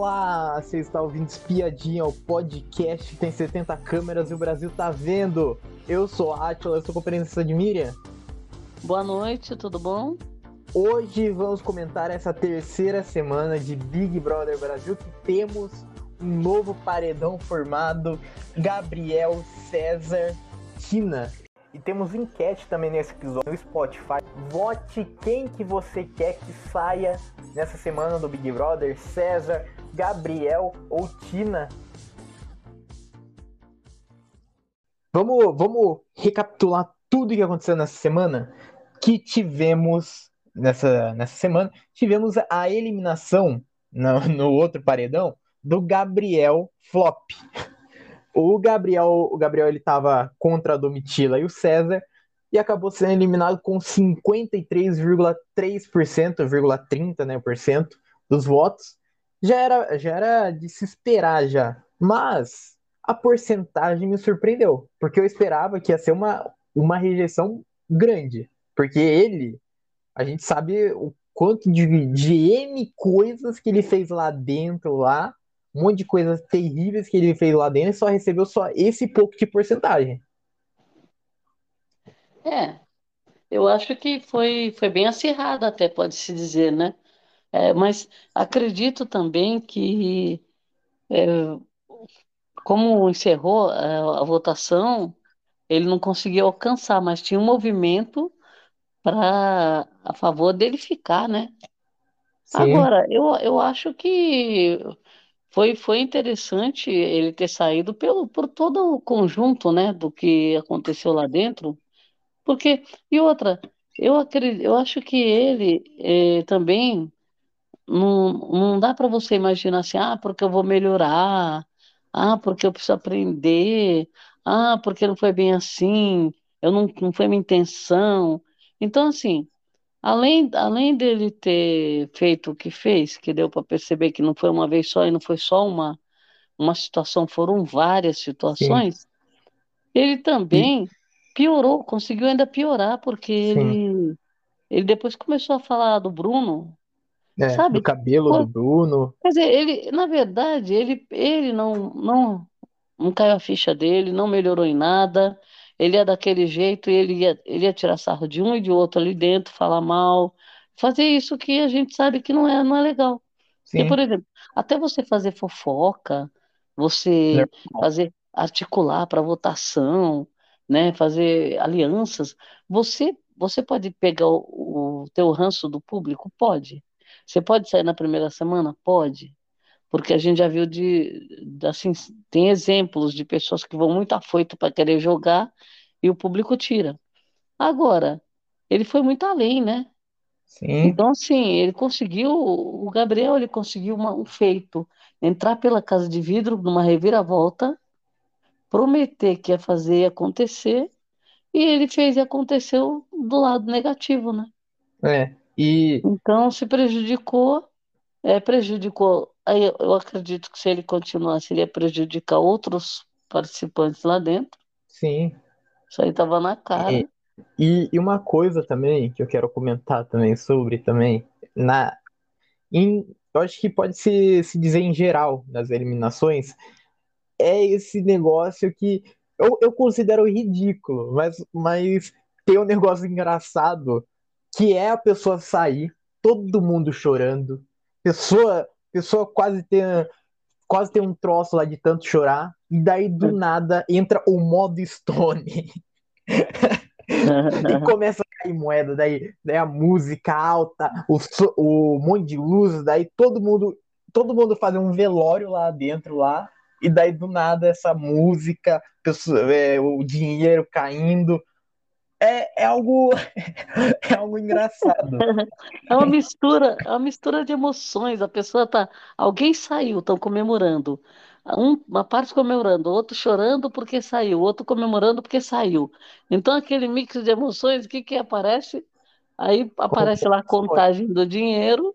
Olá, você está ouvindo Espiadinha, o podcast tem 70 câmeras e o Brasil tá vendo. Eu sou a Atila, eu sou companheirista de Miriam. Boa noite, tudo bom? Hoje vamos comentar essa terceira semana de Big Brother Brasil que temos um novo paredão formado, Gabriel, César, Tina. E temos enquete também nesse episódio no Spotify. Vote quem que você quer que saia nessa semana do Big Brother, César, Gabriel ou Tina. Vamos, vamos recapitular tudo o que aconteceu nessa semana? Que tivemos nessa, nessa semana, tivemos a eliminação no, no outro paredão do Gabriel Flop. O Gabriel, o Gabriel ele estava contra a Domitila e o César e acabou sendo eliminado com 53,3%, 30, né, por cento dos votos. Já era, já era de se esperar já, mas a porcentagem me surpreendeu, porque eu esperava que ia ser uma, uma rejeição grande, porque ele, a gente sabe o quanto de, de M coisas que ele fez lá dentro, lá, um monte de coisas terríveis que ele fez lá dentro e só recebeu só esse pouco de porcentagem. É, eu acho que foi, foi bem acirrado, até pode-se dizer, né? É, mas acredito também que, é, como encerrou a, a, votação, ele não conseguiu alcançar, mas tinha um movimento para a favor dele ficar, né? Sim. Agora, eu, eu acho que foi, foi interessante ele ter saído pelo, por todo o conjunto, né, do que aconteceu lá dentro, porque, e outra, eu, acredito, eu acho que ele eh, também não, não dá para você imaginar assim, ah, porque eu vou melhorar, ah, porque eu preciso aprender, ah, porque não foi bem assim, eu não, não foi minha intenção. Então, assim, Além, além dele ter feito o que fez, que deu para perceber que não foi uma vez só e não foi só uma, uma situação, foram várias situações, Sim. ele também e... piorou, conseguiu ainda piorar, porque ele, ele depois começou a falar do Bruno, é, sabe? Do cabelo Pô, do Bruno. Quer dizer, ele, na verdade, ele, ele não, não, não caiu a ficha dele, não melhorou em nada ele é daquele jeito ele ia, ele ia tirar sarro de um e de outro ali dentro, falar mal, fazer isso que a gente sabe que não é, não é legal. Sim. E, por exemplo, até você fazer fofoca, você é. fazer articular para votação, né, fazer alianças, você você pode pegar o, o teu ranço do público? Pode. Você pode sair na primeira semana? Pode porque a gente já viu de, assim, tem exemplos de pessoas que vão muito afoito para querer jogar e o público tira. Agora, ele foi muito além, né? Sim. Então, assim, ele conseguiu, o Gabriel, ele conseguiu uma, um feito, entrar pela casa de vidro numa reviravolta, prometer que ia fazer acontecer, e ele fez e aconteceu do lado negativo, né? É, e... Então, se prejudicou, é, prejudicou Aí eu acredito que se ele continuasse, ele ia prejudicar outros participantes lá dentro. Sim. Isso aí estava na cara. E, e, e, uma coisa também que eu quero comentar também sobre também, na, em, eu acho que pode se, se dizer em geral nas eliminações, é esse negócio que eu, eu considero ridículo, mas, mas tem um negócio engraçado que é a pessoa sair, todo mundo chorando, pessoa pessoa quase tem, quase tem um troço lá de tanto chorar, e daí do nada entra o modo Stone. e começa a cair moeda, daí, daí a música alta, o, o monte de luzes, daí todo mundo, todo mundo faz um velório lá dentro lá, e daí do nada essa música, pessoa, é, o dinheiro caindo, é, é algo é algo engraçado. É uma mistura, é uma mistura de emoções. A pessoa tá, alguém saiu, estão comemorando. Um, uma parte comemorando, outro chorando porque saiu, outro comemorando porque saiu. Então aquele mix de emoções, o que que aparece? Aí aparece lá a contagem do dinheiro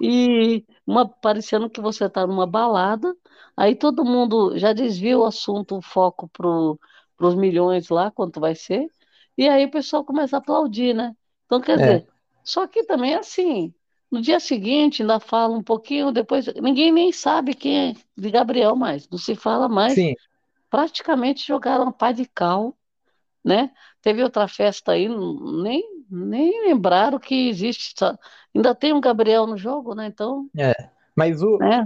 e uma parecendo que você está numa balada. Aí todo mundo já desvia o assunto, o foco para os milhões lá, quanto vai ser. E aí o pessoal começa a aplaudir, né? Então, quer é. dizer, só que também assim, No dia seguinte, ainda fala um pouquinho, depois ninguém nem sabe quem é de Gabriel mais, não se fala mais. Sim, Praticamente jogaram a pá de cal, né? Teve outra festa aí, nem, nem lembraram que existe. só- Ainda tem um Gabriel no jogo, né? Então, é. Mas o, né?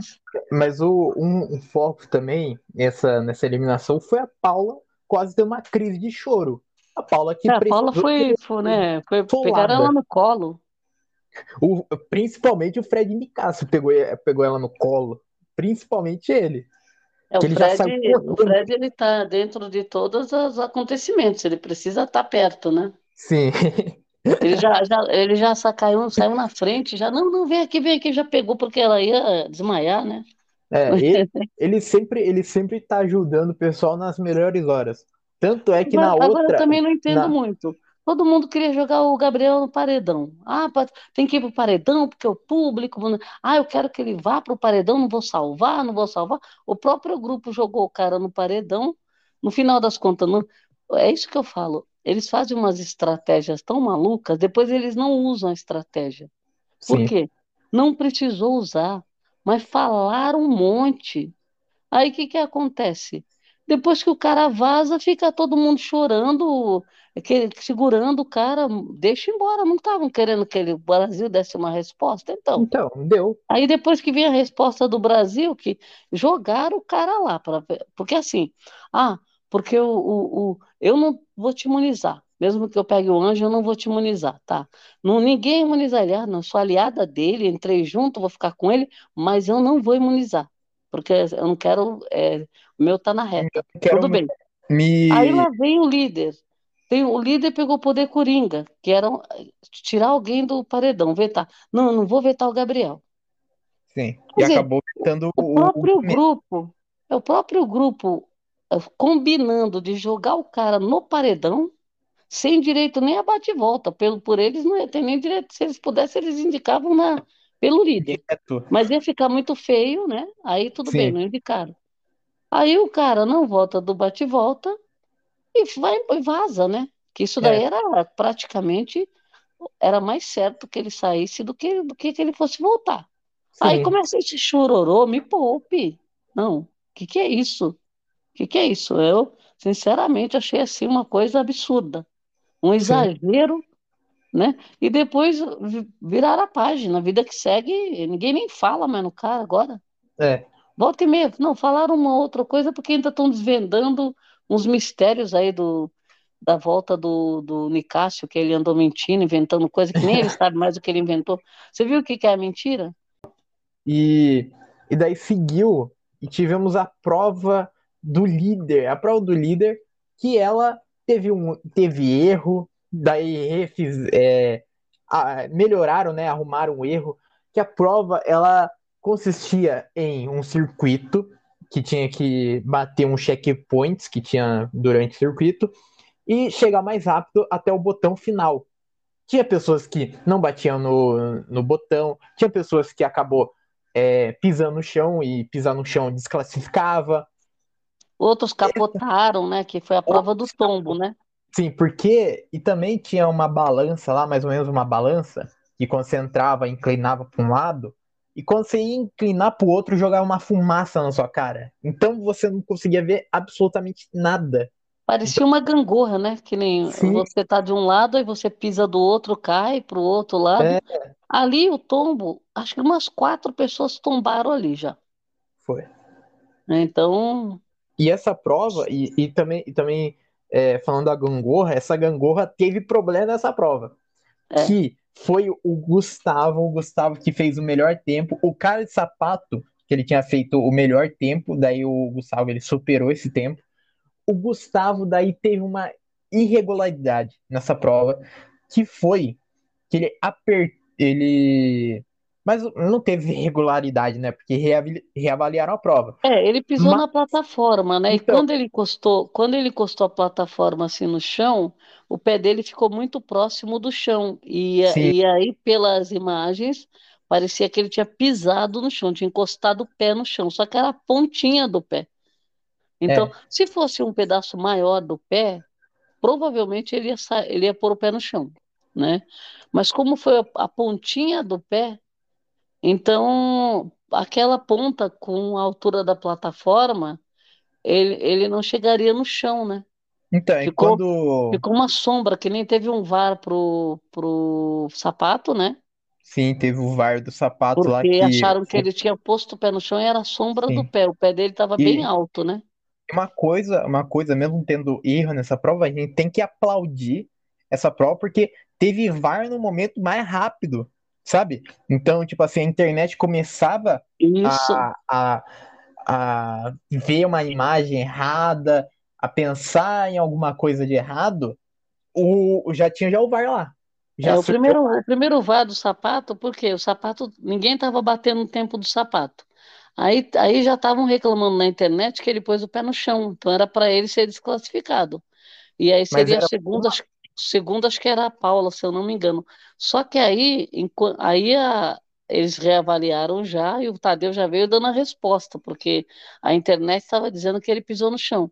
mas o um, um foco também nessa, nessa eliminação foi a Paula quase ter uma crise de choro. A Paula que É, a Paula foi, foi, né? Foi, solada. pegaram ela no colo. O, principalmente o Fred Nicasso pegou, pegou ela no colo. Principalmente ele. É, o ele Fred, o. Fred ele tá dentro de todos os acontecimentos, ele precisa estar perto, né? Sim. Ele já, já, ele já sa- caiu, saiu na frente, já, não, não, vem aqui, vem aqui, já pegou porque ela ia desmaiar, né? É, ele, ele sempre ele sempre tá ajudando o pessoal nas melhores horas. Tanto é que Agora, na agora eu outra, também não entendo na, muito. Todo mundo queria jogar o Gabriel no paredão. Ah, tem que ir pro paredão porque o público. Ah, eu quero que ele vá pro paredão, não vou salvar, não vou salvar. O próprio grupo jogou o cara no paredão. No final das contas, não... é isso que eu falo. Eles fazem umas estratégias tão malucas, depois eles não usam a estratégia. Por sim, quê? Não precisou usar, mas falaram um monte. Aí o que que acontece? Depois que o cara vaza, fica todo mundo chorando, que- segurando o cara, deixa embora. Não estavam querendo que ele, o Brasil desse uma resposta? Então, então, deu. aí depois que vem a resposta do Brasil, que jogaram o cara lá, pra, ver- porque assim, ah, porque o, o, o- eu não vou te imunizar. Mesmo que eu pegue o anjo, eu não vou te imunizar, tá? Não, ninguém imuniza ele. Ah, não, sou aliada dele, entrei junto, vou ficar com ele, mas eu não vou imunizar, porque eu não quero. é, o meu tá na reta. Tudo bem. me, Aí lá vem o líder. Tem, o líder pegou o poder coringa, que era um- tirar alguém do paredão, vetar. Não, eu não vou vetar o Gabriel. sim, e dizer, acabou vetando o o, o próprio Guimê. grupo, é o próprio grupo é, combinando de jogar o cara no paredão, sem direito nem a bate-volta. Pelo, por eles não ia ter nem direito. Se eles pudessem, eles indicavam na, pelo líder. direto. Mas ia ficar muito feio, né? Aí tudo bem, Sim, não indicaram. Aí o cara não volta do bate-volta e vai e vaza, né? Que isso daí é, era praticamente era mais certo que ele saísse do que do que, que ele fosse voltar. Aí sim, começa esse chororô, me poupe. Não, o que que é isso? O que que é isso? Eu, sinceramente, achei assim uma coisa absurda, um sim, exagero, né? E depois vi- viraram a página, a vida que segue, ninguém nem fala mais no cara agora. é, Volta e meia, não, falaram uma outra coisa porque ainda estão desvendando uns mistérios aí do, da volta do, do Nicásio, que ele andou mentindo, inventando coisa que nem ele sabe mais o que ele inventou. Você viu o que que é a mentira? E, e daí seguiu e tivemos a prova do líder, a prova do líder que ela teve um teve erro, daí refiz, é, a- melhoraram, né, arrumaram um erro, que a prova ela consistia em um circuito que tinha que bater uns checkpoints que tinha durante o circuito e chegar mais rápido até o botão final. Tinha pessoas que não batiam no, no botão, tinha pessoas que acabou é, pisando no chão e pisar no chão desclassificava. Outros capotaram, né? Que foi a prova do tombo, né? Sim, porque. E também tinha uma balança lá, mais ou menos uma balança, que quando você entrava, inclinava para um lado, e quando você ia inclinar para o outro, jogava uma fumaça na sua cara. Então você não conseguia ver absolutamente nada. Parecia uma gangorra, né? Que nem Sim, você tá de um lado, aí você pisa do outro, cai pro outro lado. é, Ali o tombo, acho que umas quatro pessoas tombaram ali já. foi. Então, E essa prova, e, e também, e também é, falando da gangorra, essa gangorra teve problema nessa prova. é. Que foi o Gustavo, o Gustavo que fez o melhor tempo. O cara de sapato, que ele tinha feito o melhor tempo, daí o Gustavo ele superou esse tempo. O Gustavo daí teve uma irregularidade nessa prova, que foi que ele apertou, ele... Mas não teve regularidade, né? Porque reavali- reavaliaram a prova. É, ele pisou Mas, na plataforma, né? E então, quando ele encostou, quando ele encostou a plataforma assim no chão, o pé dele ficou muito próximo do chão. E, e aí, pelas imagens, parecia que ele tinha pisado no chão, tinha encostado o pé no chão, só que era a pontinha do pé. Então, é, se fosse um pedaço maior do pé, provavelmente ele ia, ele ia pôr o pé no chão, né? Mas como foi a, a pontinha do pé, Então, aquela ponta com a altura da plataforma, ele, ele não chegaria no chão, né? Então, e Ficou, quando. ficou uma sombra, que nem teve um VAR pro, pro sapato, né? Sim, teve o VAR do sapato lá Porque que. acharam que ele tinha posto o pé no chão e era a sombra do Sim. pé. O pé dele estava bem E alto, né? uma coisa, uma coisa, mesmo tendo erro nessa prova, a gente tem que aplaudir essa prova porque teve VAR no momento mais rápido, sabe? Então, tipo assim, a internet começava a, a, a ver uma imagem errada, a pensar em alguma coisa de errado, o, já tinha já o VAR lá. É, Já o surgiu. primeiro, o primeiro VAR do sapato, porque o sapato, ninguém estava batendo o tempo do sapato. Aí, aí já estavam reclamando na internet que ele pôs o pé no chão, então era para ele ser desclassificado. E aí seria a segunda, segunda, acho que era a Paula, se eu não me engano. Só que aí, aí a- eles reavaliaram já e o Tadeu já veio dando a resposta, porque a internet estava dizendo que ele pisou no chão.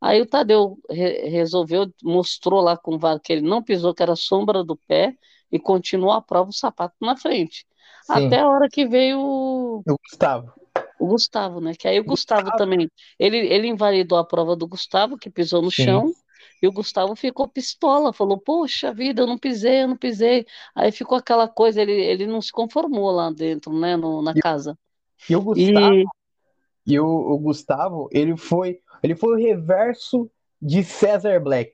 Aí o Tadeu re- resolveu, mostrou lá com o VAR que ele não pisou, que era sombra do pé, e continuou a prova o sapato na frente. Até sim, a hora que veio o, o Gustavo. o Gustavo, né? Que aí o Gustavo Gustavo, também, ele, ele invalidou a prova do Gustavo, que pisou no sim. chão, e o Gustavo ficou pistola, falou, poxa vida, eu não pisei, eu não pisei. Aí ficou aquela coisa, ele, ele não se conformou lá dentro, né, no, na E, casa. e o Gustavo, E e o, o Gustavo, ele foi, ele foi o reverso de Cesar Black.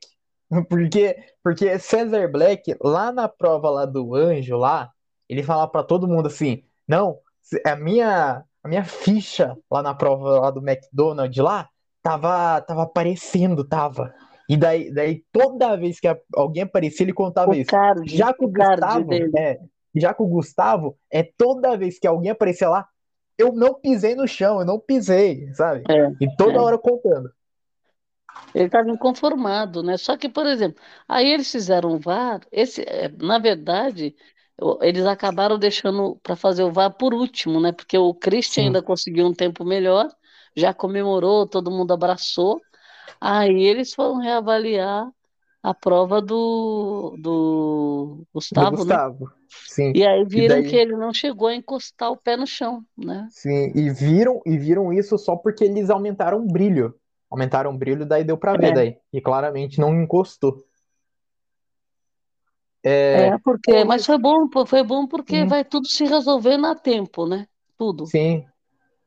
Porque, porque Cesar Black, lá na prova lá do Anjo, lá, ele fala pra todo mundo assim, não, a minha, a minha ficha lá na prova lá do McDonald's lá, tava, tava aparecendo, tava. E daí, daí toda vez que alguém aparecia, ele contava o isso. card, Já que o Gustavo, é, já que o Gustavo, é toda vez que alguém aparecia lá, eu não pisei no chão, eu não pisei, sabe? É, E toda é. hora contando. Ele estava inconformado, né? Só que, por exemplo, aí eles fizeram o VAR. Esse, eh, na verdade, eles acabaram deixando para fazer o VAR por último, né? Porque o Christian Sim, ainda conseguiu um tempo melhor, já comemorou, todo mundo abraçou. Aí eles foram reavaliar a prova do, do do Gustavo, né? Gustavo. Sim. E aí E viram que daí, ele não chegou a encostar o pé no chão, né? sim, e viram, e viram isso só porque eles aumentaram o brilho. Aumentaram o brilho, daí deu pra ver É, daí. E claramente não encostou. é, É, porque, com mas foi bom, foi bom porque vai tudo se resolvendo a tempo, né? Tudo. sim.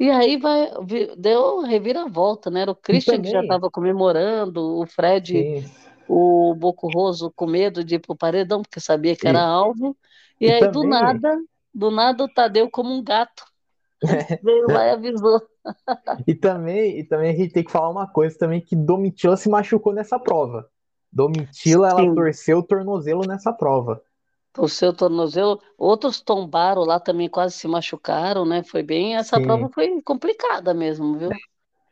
E aí vai, deu reviravolta, né? Era o Christian que já estava comemorando, o Fred, sim. o Bocurroso com medo de ir pro paredão, porque sabia que era E, alvo. E e aí, do também, nada, do nada, o Tadeu, como um gato, veio lá e avisou. e também, e também a gente tem que falar uma coisa também que Domitila se machucou nessa prova. Domitila, ela Sim, torceu o tornozelo nessa prova. O tornozelo. Outros tombaram lá também, quase se machucaram, né? Foi bem, essa prova Sim. foi complicada mesmo, viu?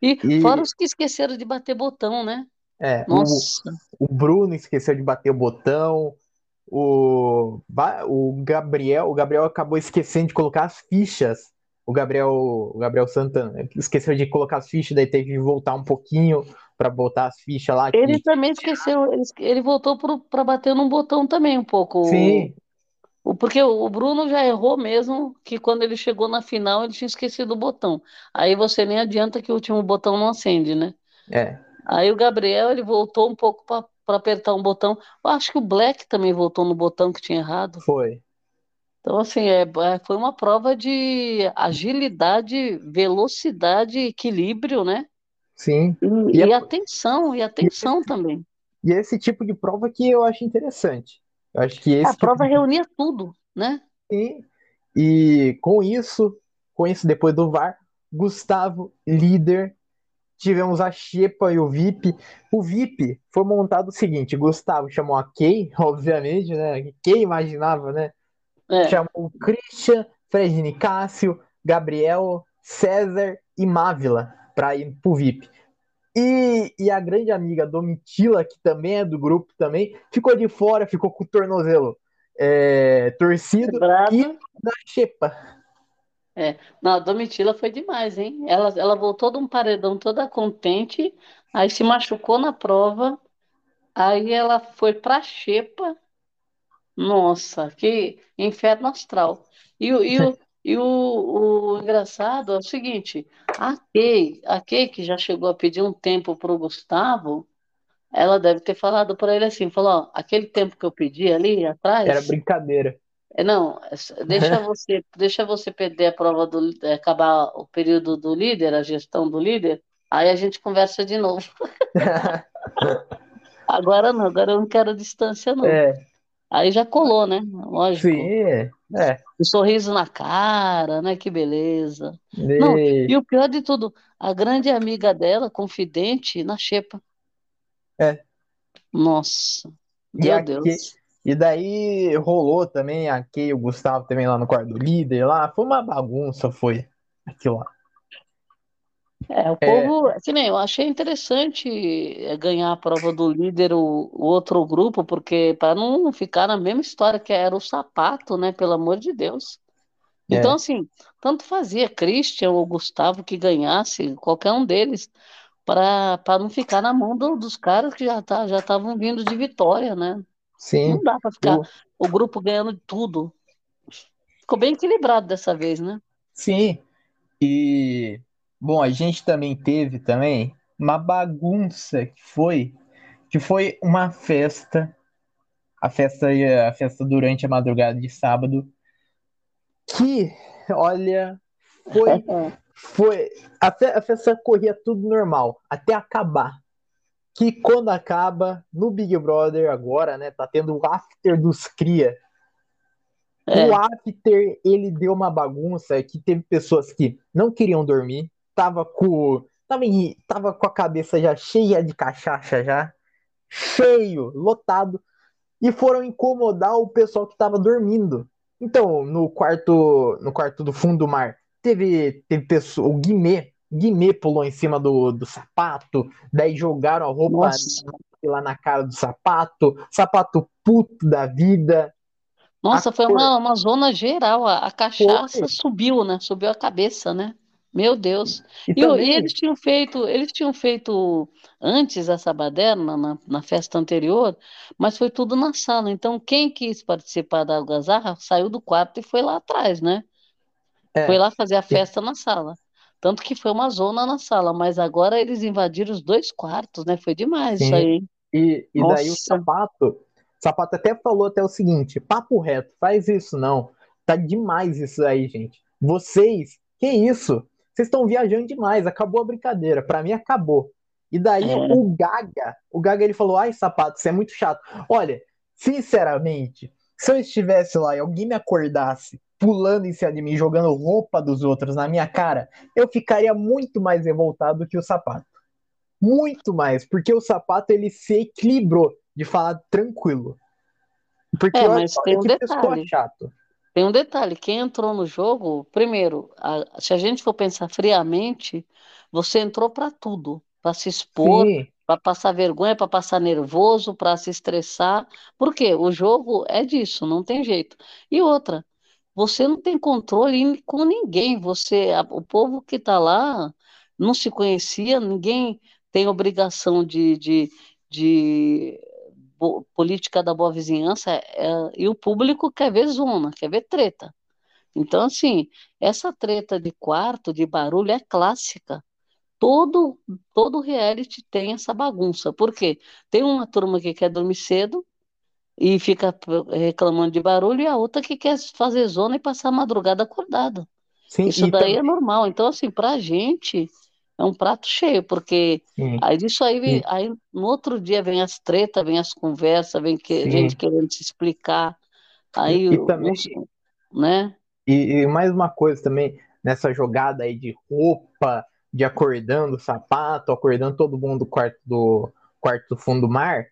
E fora E os que esqueceram de bater botão, né? é, o, Nossa, o Bruno esqueceu de bater o botão. O, o Gabriel, o Gabriel acabou esquecendo de colocar as fichas. O Gabriel, o Gabriel Santana esqueceu de colocar as fichas, daí teve que voltar um pouquinho para botar as fichas lá Ele que também esqueceu, ele, ele voltou para bater num botão também um pouco. sim, O, o- porque o Bruno já errou mesmo que quando ele chegou na final ele tinha esquecido o botão. Aí você nem adianta que o último botão não acende, né? é, Aí o Gabriel ele voltou um pouco para apertar um botão. Eu acho que o Black também voltou no botão que tinha errado. foi. Então, assim, é, é- foi uma prova de agilidade, velocidade, equilíbrio, né? Sim. E E, é, e atenção, e e atenção também. e é esse tipo de prova que eu acho interessante. Eu acho que A esse tipo prova reunia tudo, né? de e com isso, com isso depois do VAR, Gustavo líder Tivemos a Xepa e o VIP. O VIP foi montado o seguinte: Gustavo chamou a Kay, obviamente, né? Quem imaginava, né? É. Chamou o Christian, Fred Nicásio, Gabriel, César e Mávila para ir pro VIP. E, e a grande amiga Domitila, que também é do grupo também, ficou de fora, ficou com o tornozelo é, torcido e da Xepa. É. Não, a Domitila foi demais, hein? Ela, ela voltou de um paredão toda contente, aí se machucou na prova, aí ela foi pra Xepa. Nossa, que inferno astral. E, e, o- E o, o engraçado é o seguinte, a Kay, a Kay que já chegou a pedir um tempo para o Gustavo, ela deve ter falado para ele assim, falou, ó, aquele tempo que eu pedi ali Era atrás, brincadeira. é, não, é- deixa você, deixa você perder a prova do, é, acabar o período do líder, a gestão do líder, aí a gente conversa de novo. Agora não, agora eu não quero distância não. É, Aí já colou, né? sim, Lógico. É. Um sorriso na cara, né? Que beleza. Não, E, e o pior de tudo, a grande amiga dela, confidente, na xepa. é, Nossa, e, meu aqui, Deus. e daí rolou também aqui o Gustavo também lá no quarto do líder lá. Foi uma bagunça, foi aquilo lá. É, o É, povo, que nem eu achei interessante é, ganhar a prova do líder o, o outro grupo, porque para não ficar na mesma história que era o sapato, né? Pelo amor de Deus. Então, é, assim, tanto fazia Christian ou Gustavo que ganhasse, qualquer um deles, para para não ficar na mão do- dos caras que já tá, já estavam vindo de vitória, né? Não sim. dá para ficar O, o grupo ganhando tudo. Ficou bem equilibrado dessa vez, né? sim. E bom, a gente também teve também uma bagunça que foi que foi uma festa, a festa a festa durante a madrugada de sábado, que olha, foi foi a, fe- a festa corria tudo normal até acabar. Que quando acaba no Big Brother agora, né, tá tendo o after dos cria. O É, after, ele deu uma bagunça que teve pessoas que não queriam dormir, tava com, tava, em- tava com a cabeça já cheia de cachaça já, cheio, lotado, e foram incomodar o pessoal que tava dormindo. Então, no quarto, no quarto do fundo do mar, teve, teve pessoa, o Guimê, Guimê pulou em cima do, do sapato, daí jogaram a roupa nossa, lá na cara do sapato, sapato puto da vida. A nossa, foi cor uma, uma zona geral. A, a foi. cachaça subiu, né? Subiu a cabeça, né? Meu Deus. E E, o- e também eles tinham feito, eles tinham feito antes essa baderna na, na festa anterior, mas foi tudo na sala. Então, quem quis participar da algazarra saiu do quarto e foi lá atrás, né? Foi É, lá fazer a festa na sala. Tanto que foi uma zona na sala, mas agora eles invadiram os dois quartos, né? Foi demais isso aí, sim. E, e daí o sapato, o sapato até falou até o seguinte: papo reto, faz isso não. Tá demais isso aí, gente. Vocês, que isso? Vocês estão viajando demais, acabou a brincadeira. Pra mim acabou. E daí é, o Gaga, o Gaga ele falou: "Ai, sapato, isso é muito chato". Olha, sinceramente, se eu estivesse lá e alguém me acordasse pulando em cima de mim, jogando roupa dos outros na minha cara, eu ficaria muito mais revoltado que o sapato. Muito mais, porque o sapato ele se equilibrou de falar tranquilo. Porque é, mas só, tem um detalhe. chato. Tem um detalhe, quem entrou no jogo, primeiro, a- se a gente for pensar friamente, você entrou para tudo, para se expor, para passar vergonha, para passar nervoso, para se estressar. Por quê? O jogo é disso, não tem jeito. E outra, você não tem controle com ninguém. Você, o povo que está lá não se conhecia, ninguém tem obrigação de, de, de política da boa vizinhança, é, e o público quer ver zona, quer ver treta. Então, assim, essa treta de quarto, de barulho, é clássica. Todo, todo reality tem essa bagunça. Por quê? Tem uma turma que quer dormir cedo e fica p- reclamando de barulho, e a outra que quer fazer zona e passar a madrugada acordada. sim, Isso daí é também, normal. Então, assim, pra gente é um prato cheio, porque sim, aí disso aí, e, aí no outro dia vem as tretas, vem as conversas, vem que, gente querendo se explicar, e, aí e os, também, né? e, e mais uma coisa também, nessa jogada aí de roupa, de acordando o sapato, acordando todo mundo do quarto do quarto do fundo do mar,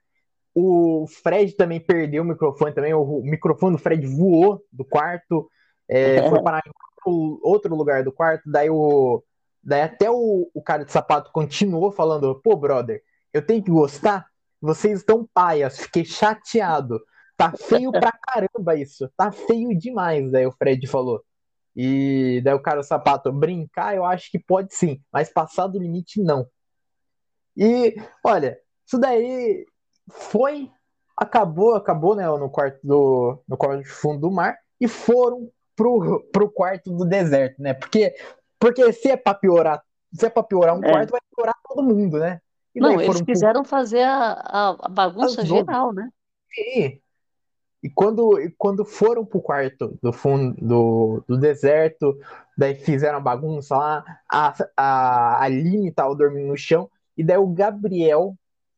o Fred também perdeu o microfone também, o, microfone do Fred voou do quarto, é, foi parar em outro lugar do quarto, daí o daí até o, o cara de sapato continuou falando, pô, brother, eu tenho que gostar? Vocês estão paias, fiquei chateado. Tá feio pra caramba isso, tá feio demais, daí o Fred falou. E daí o cara do sapato, brincar eu acho que pode sim, mas passar do limite não. E olha, isso daí foi, acabou, acabou, né, no quarto do, no quarto do fundo do mar e foram pro, pro quarto do deserto, né? Porque, porque se é pra piorar, se é pra piorar um É. quarto, vai piorar todo mundo, né? E Não, eles quiseram fazer a, a, bagunça As geral, né? quê? E quando, quando foram pro quarto do fundo do, do deserto, daí fizeram a bagunça lá, a, a Aline tava dormindo no chão, e daí o Gabriel,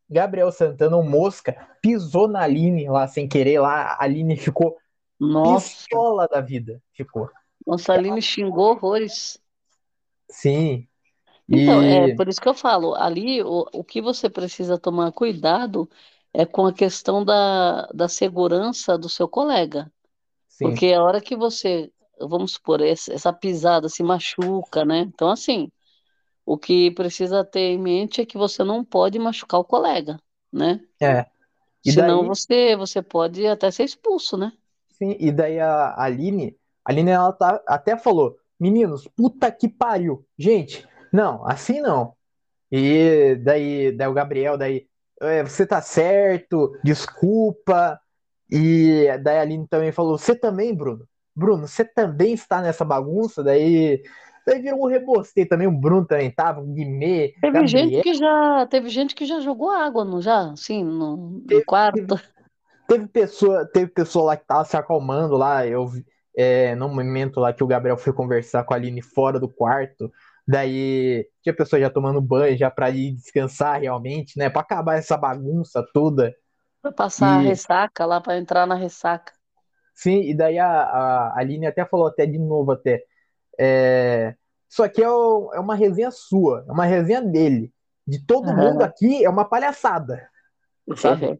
Gabriel Santana, o Mosca, pisou na Aline lá sem querer, lá a Aline ficou Nossa, pistola da vida, ficou. nossa, a Aline xingou horrores. Sim. Então, é E por isso que eu falo, ali o, o que você precisa tomar cuidado é com a questão da, da segurança do seu colega. sim, Porque a hora que você, vamos supor, essa pisada se machuca, né? Então, assim, o que precisa ter em mente é que você não pode machucar o colega, né? é. E Senão daí, você, você pode até ser expulso, né? sim, e daí a Aline, a Aline ela tá, até falou, meninos, puta que pariu. Gente, não, assim não. E daí, daí o Gabriel, daí, "É, você tá certo, desculpa. E daí a Aline também falou, você também, Bruno? Bruno, você também está nessa bagunça? Daí, daí virou um rebosteio também, o Bruno também tava, o Guimê, Teve gente Gabriel. que já, teve gente que já jogou água, não já? Assim, no, no Teve, quarto. teve pessoa, teve pessoa lá que tava se acalmando lá, eu vi, é, no momento lá que o Gabriel foi conversar com a Aline fora do quarto, daí tinha pessoa já tomando banho, já pra ir descansar realmente, né, Pra acabar essa bagunça toda, Pra passar a e ressaca lá, pra entrar na ressaca. sim, e daí a, a Aline até falou até de novo até, é, isso aqui é, o- é uma resenha sua, é uma resenha dele, de todo mundo aqui é uma palhaçada, sabe?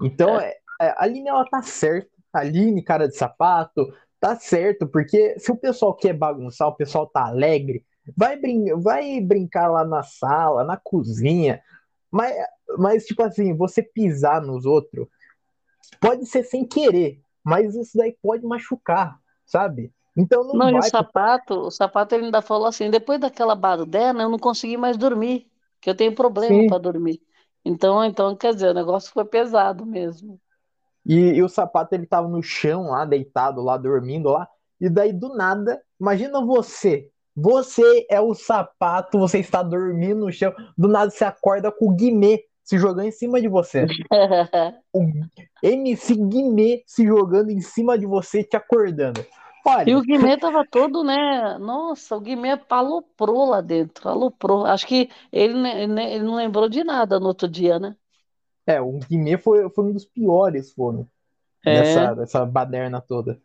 Então, é, é, a Aline, ela tá certa. A Aline, cara de sapato, tá certo, porque se o pessoal quer bagunçar, o pessoal tá alegre, vai, brin vai brincar lá na sala, na cozinha, mas, mas, tipo assim, você pisar nos outros, pode ser sem querer, mas isso daí pode machucar, sabe? Então não Não, e o vai. sapato, o sapato ele ainda falou assim, depois daquela baderna eu não consegui mais dormir, que eu tenho problema para dormir. Então, então, quer dizer, o negócio foi pesado mesmo. E, e o sapato ele tava no chão lá, deitado lá, dormindo lá. E daí do nada, imagina você. Você é o sapato, você está dormindo no chão. Do nada você acorda com o Guimê se jogando em cima de você. O MC Guimê se jogando em cima de você, te acordando. E Olha, o Guimê tava todo, né? Nossa, o Guimê aloprou lá dentro, aloprou. Acho que ele, ne- ne- ele não lembrou de nada no outro dia, né? É, o Guimê foi, foi um dos piores, foram, É. nessa baderna toda.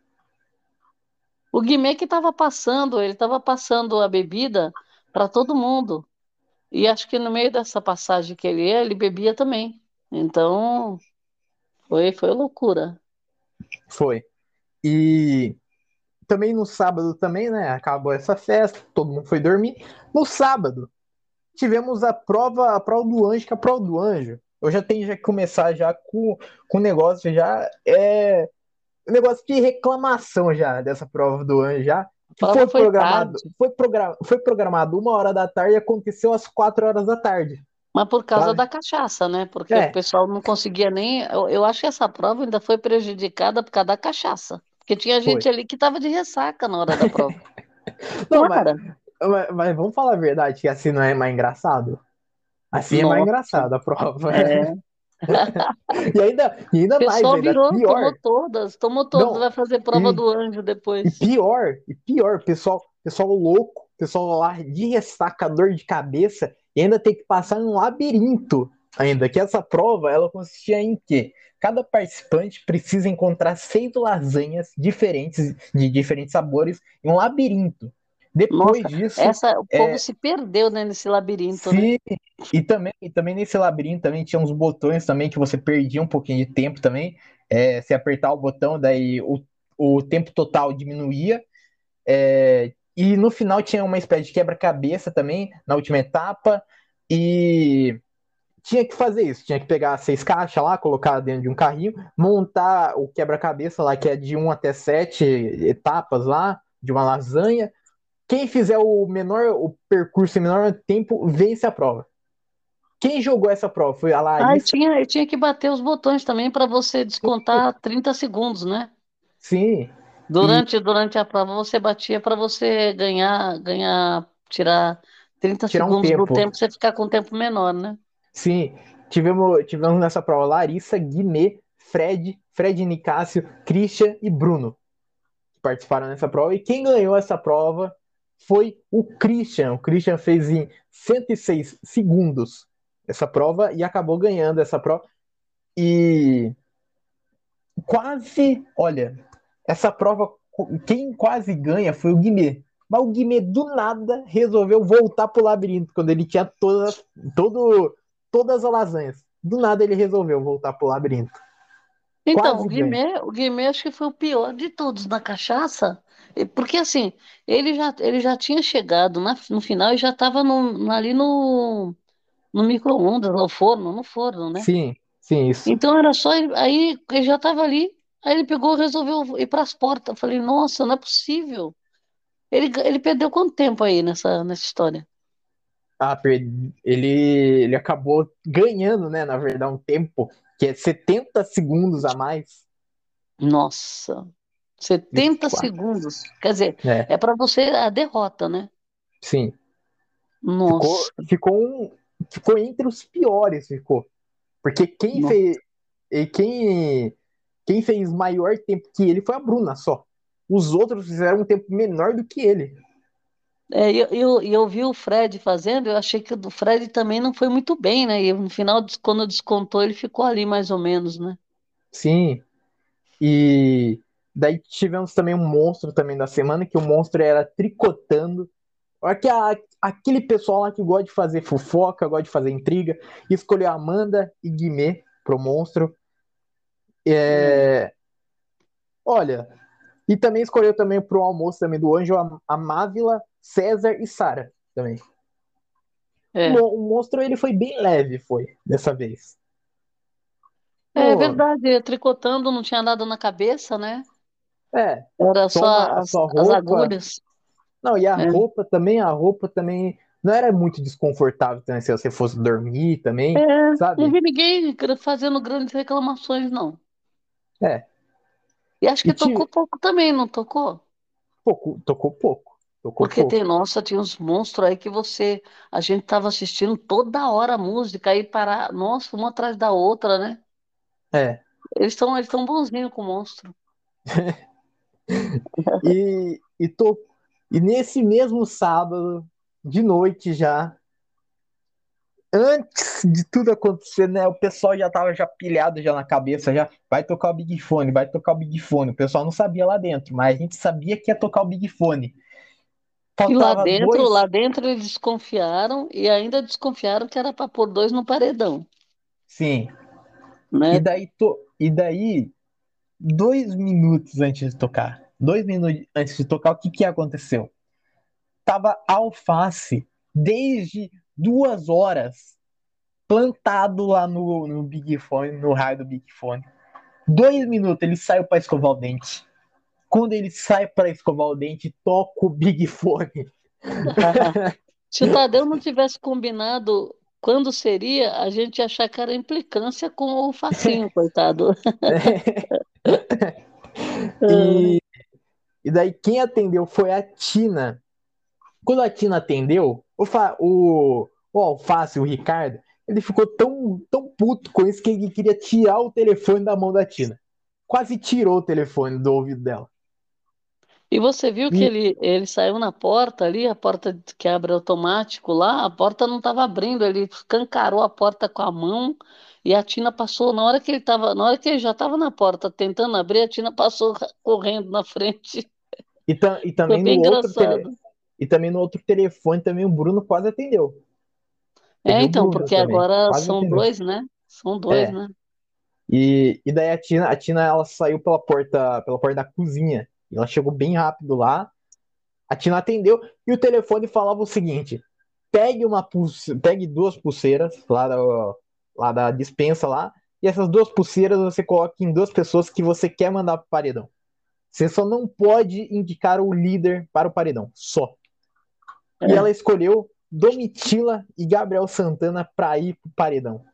O Guimê que tava passando, ele tava passando a bebida para todo mundo. E acho que no meio dessa passagem que ele ia, ele bebia também. Então, foi, foi loucura. Foi. E também no sábado também, né? Acabou essa festa, todo mundo foi dormir. No sábado tivemos a prova, a prova do anjo, que é a prova do anjo. Eu já tenho que começar já com com o negócio já é um negócio de reclamação já dessa prova do anjo já. Foi foi programado, tarde. foi, progra foi programado uma hora da tarde e aconteceu às quatro horas da tarde. Mas por causa Sabe? da cachaça, né? Porque É. o pessoal não conseguia nem. Eu, eu acho que essa prova ainda foi prejudicada por causa da cachaça. Porque tinha gente Foi. ali que estava de ressaca na hora da prova. Não, Não mas, mas, mas vamos falar a verdade, que assim não é mais engraçado. Assim é mais Nossa. engraçado a prova. É. E ainda, e ainda mais, ainda virou, pior. tomou todas, tomou todas, Não, vai fazer prova e- do anjo E depois. pior, e pior, pessoal, pessoal louco, pessoal lá de ressaca, dor de cabeça, e ainda tem que passar num labirinto ainda, que essa prova, ela consistia em quê? Cada participante precisa encontrar seis lasanhas diferentes, de diferentes sabores, em um labirinto. Depois Nossa, disso, Essa, o povo é- se perdeu, né, nesse labirinto, né? Sim, e também, e também nesse labirinto também tinha uns botões também que você perdia um pouquinho de tempo também. É, se apertar o botão, daí o, o tempo total diminuía. É, e no final tinha uma espécie de quebra-cabeça também, na última etapa. E tinha que fazer isso, tinha que pegar seis caixas lá, colocar dentro de um carrinho, montar o quebra-cabeça lá, que é de 1 até 7 etapas lá, de uma lasanha. Quem fizer o menor, o percurso em menor tempo, vence a prova. Quem jogou essa prova foi a Ah, e Larissa. tinha, e tinha que bater os botões também para você descontar 30 segundos, né? Sim. Durante, durante a prova você batia para você ganhar, ganhar, tirar 30 Tirar um segundos do tempo. tempo, você ficar com um tempo menor, né? Sim, tivemos, tivemos nessa prova Larissa, Guimê, Fred, Fred Nicásio, Christian e Bruno que participaram nessa prova. E quem ganhou essa prova foi o Christian. O Christian fez em 106 segundos essa prova e acabou ganhando essa prova. E quase, olha, essa prova, quem quase ganha foi o Guimê. Mas o Guimê do nada resolveu voltar pro labirinto quando ele tinha todas, todo, todas as lasanhas. Do nada ele resolveu voltar pro labirinto. Então, Quase o Guimê, o Guimê acho que foi o pior de todos na cachaça, porque assim, ele já, ele já tinha chegado na- no final e já estava ali no, no micro-ondas, no forno, no forno, né? Sim, sim, isso. Então era só, aí ele já estava ali, aí ele pegou e resolveu ir para as portas. Eu falei, nossa, não é possível. Ele, ele perdeu quanto tempo aí nessa, nessa história? Ah, ele, ele acabou ganhando, né? Na verdade, um tempo que é 70 segundos a mais. Nossa, 70 24. segundos. Quer dizer, É, é para você a derrota, né? sim. Ficou, Nossa, ficou, um, ficou entre os piores, ficou. Porque quem Nossa. fez, e quem, quem fez maior tempo que ele foi a Bruna só. Os outros fizeram um tempo menor do que ele. É, e eu, eu, eu vi o Fred fazendo, eu achei que o do Fred também não foi muito bem, né? E no final, quando descontou, ele ficou ali mais ou menos, né? Sim. E daí tivemos também um monstro também da semana, que o monstro era tricotando. Olha que a- aquele pessoal lá que gosta de fazer fofoca, gosta de fazer intriga, escolheu Amanda e Guimê pro monstro. É, Olha, e também escolheu também pro almoço também do Anjo a, a Mávila, César e Sara também. É, O, o monstro ele foi bem leve, foi, dessa vez. é Pô, verdade, tricotando não tinha nada na cabeça, né? É, Era só as, as agulhas. Não, e a É. roupa também, a roupa também não era muito desconfortável também, se você fosse dormir também, É, não sabe? vi ninguém fazendo grandes reclamações, não. É, E acho e que tocou tive pouco também, não tocou? pouco, tocou pouco, tocou Porque tem, pouco. nossa, tinha uns monstros aí que você, a gente tava assistindo toda hora a música aí para, nossa, uma atrás da outra, né? É, Eles estão eles estão bonzinhos com o monstro. e, e, tô, e nesse mesmo sábado, de noite já, antes de tudo acontecer, né, o pessoal já tava já pilhado já na cabeça, já vai tocar o Big Fone, vai tocar o Big Fone. O pessoal não sabia lá dentro, mas a gente sabia que ia tocar o Big Fone. E lá Faltava dentro, dois, lá dentro eles desconfiaram e ainda desconfiaram que era para pôr dois no paredão, sim. E né? daí, to... e daí, dois minutos antes de tocar, dois minutos antes de tocar, o que que aconteceu? Tava alface desde duas horas plantado lá no, no Big Fone, no raio do Big Fone. Dois minutos, ele saiu para escovar o dente. Quando ele sai para escovar o dente, toca o Big Fone. Se o Tadeu não tivesse combinado quando seria, a gente ia achar que era implicância com o Facinho, coitado. E, e daí quem atendeu foi a Tina. Quando a Tina atendeu, o, o, o Alface, o Ricardo, ele ficou tão, tão puto com isso que ele queria tirar o telefone da mão da Tina. Quase tirou o telefone do ouvido dela. E você viu que E, ele, ele saiu na porta ali, a porta que abre automático lá, a porta não estava abrindo, ele escancarou a porta com a mão e a Tina passou, na hora que ele tava, na hora que ele já estava na porta tentando abrir, a Tina passou correndo na frente. E, tam- e também no outro tele, e também no outro telefone também o Bruno quase atendeu. É, então, porque também, agora são atendeu. dois, né? São dois, É. né? E, e daí a Tina, a Tina ela saiu pela porta, pela porta da cozinha. E ela chegou bem rápido lá. A Tina atendeu e o telefone falava o seguinte: pegue uma pulse... pegue duas pulseiras lá da, lá da dispensa lá, e essas duas pulseiras você coloca em duas pessoas que você quer mandar pro paredão. Você só não pode indicar o líder para o paredão, só. E É. ela escolheu Domitila e Gabriel Santana para ir pro paredão.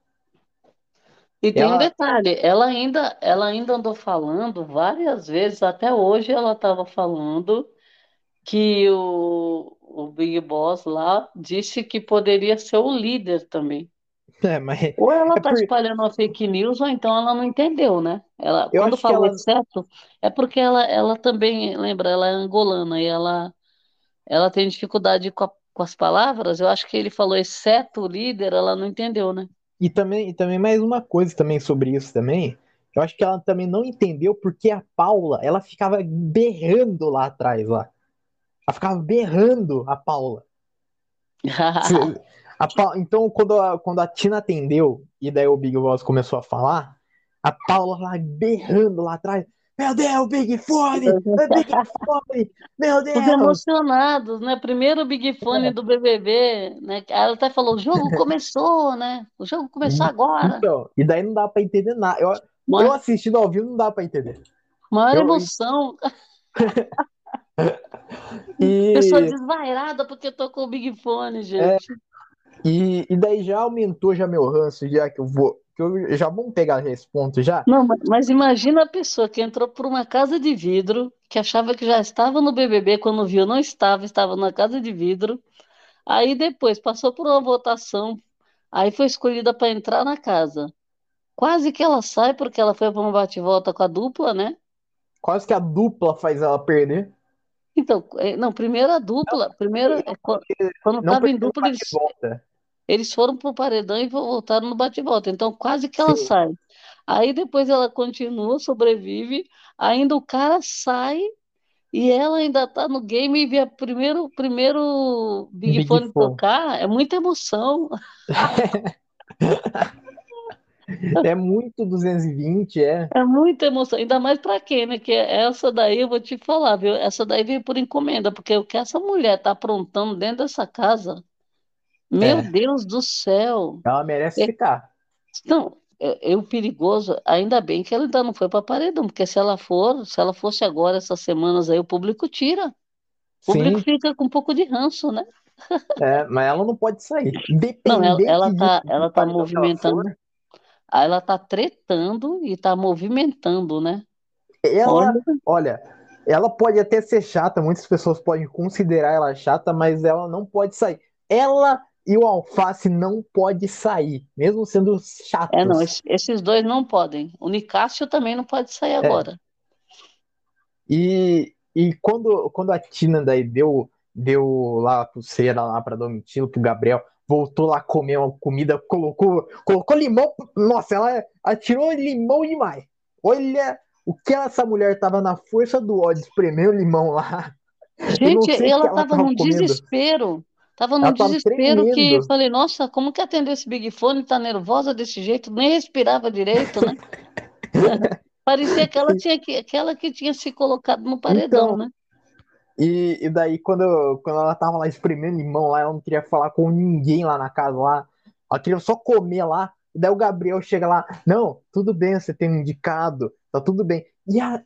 E tem um Ela, detalhe, ela ainda, ela ainda andou falando várias vezes, até hoje ela estava falando que o, o Big Boss lá disse que poderia ser o líder também. é, mas Ou ela é está por, espalhando uma fake news, ou então ela não entendeu, né? Ela, eu quando falou ela, exceto, é porque ela, ela também, lembra, ela é angolana e ela, ela tem dificuldade com, a- com as palavras. Eu acho que ele falou exceto o líder, ela não entendeu, né? e também, e também mais uma coisa também sobre isso também, eu acho que ela também não entendeu porque a Paula, ela ficava berrando lá atrás, lá. Ela ficava berrando a Paula. Pa- Então, quando a, quando a Tina atendeu e daí o Big Boss começou a falar, a Paula lá berrando lá atrás, meu Deus, Big Fone! É Big Fone! Meu Os Deus! emocionados, né? Primeiro Big Fone do BBB, né? Ela até falou, o jogo começou, né? O jogo começou agora. Então, e daí não dá pra entender nada. Eu, eu Maior, assistindo ao vivo não dá pra entender. maior Eu, emoção. Pessoa e, desvairada porque tocou o Big Fone, é, gente. E, e daí já aumentou já meu ranço, já que eu vou. Que eu, já vamos pegar esse ponto já? Não, ma- mas imagina a pessoa que entrou por uma casa de vidro, que achava que já estava no BBB, quando viu não estava, estava na casa de vidro. Aí depois passou por uma votação, aí foi escolhida para entrar na casa. Quase que ela sai porque ela foi para um bate-volta com a dupla, né? Quase que a dupla faz ela perder. Então, eh, não, primeiro a dupla, primeiro, eh, qu- quando Não estava em perdeu o dupla, eles. Eles foram pro paredão e voltaram no bate-volta. Então, quase que ela Sim. sai. Aí depois ela continua, sobrevive, ainda o cara sai e ela ainda tá no game e vê a primeiro, primeiro Big Big Fone Fone. tocar, é muita emoção. É muito 220, é. É muita emoção, ainda mais pra quem, né? Que essa daí eu vou te falar, viu? Essa daí veio por encomenda, porque o que essa mulher tá aprontando dentro dessa casa, meu É. Deus do céu. Ela merece É, ficar. não, é, é o perigoso, ainda bem que ela ainda não foi para paredão, porque se ela for, se ela fosse agora essas semanas aí, o público tira. O público Sim, fica com um pouco de ranço, né? é, mas ela não pode sair. Não, ela, ela tá, ela tá que ela movimentando, ela tá tretando e tá movimentando, né? ela, Olha, olha, ela pode até ser chata, muitas pessoas podem considerar ela chata, mas ela não pode sair. Ela e o Alface não pode sair, mesmo sendo é não, esses dois não podem. O Nicásio também não pode sair É. agora. E, e quando, quando a Tina daí deu, deu lá a pulseira lá pra Domitila, pro Gabriel, voltou lá comer uma comida, colocou, colocou limão. Nossa, ela atirou limão demais. Olha o que essa mulher tava na força do ódio, espremeu limão lá. Gente, o ela ela tava tava num comendo. desespero. Tava num desespero que tremendo. falei, nossa, como que atendeu esse Big Fone? Tá nervosa desse jeito, nem respirava direito, né? Parecia que ela tinha que, aquela que tinha se colocado no paredão, Então, né? e, e daí quando, quando ela tava lá espremendo limão lá, ela não queria falar com ninguém lá na casa lá. Ela queria só comer lá. E daí o Gabriel chega lá, não, tudo bem, você tem um indicado, tá tudo bem. E a,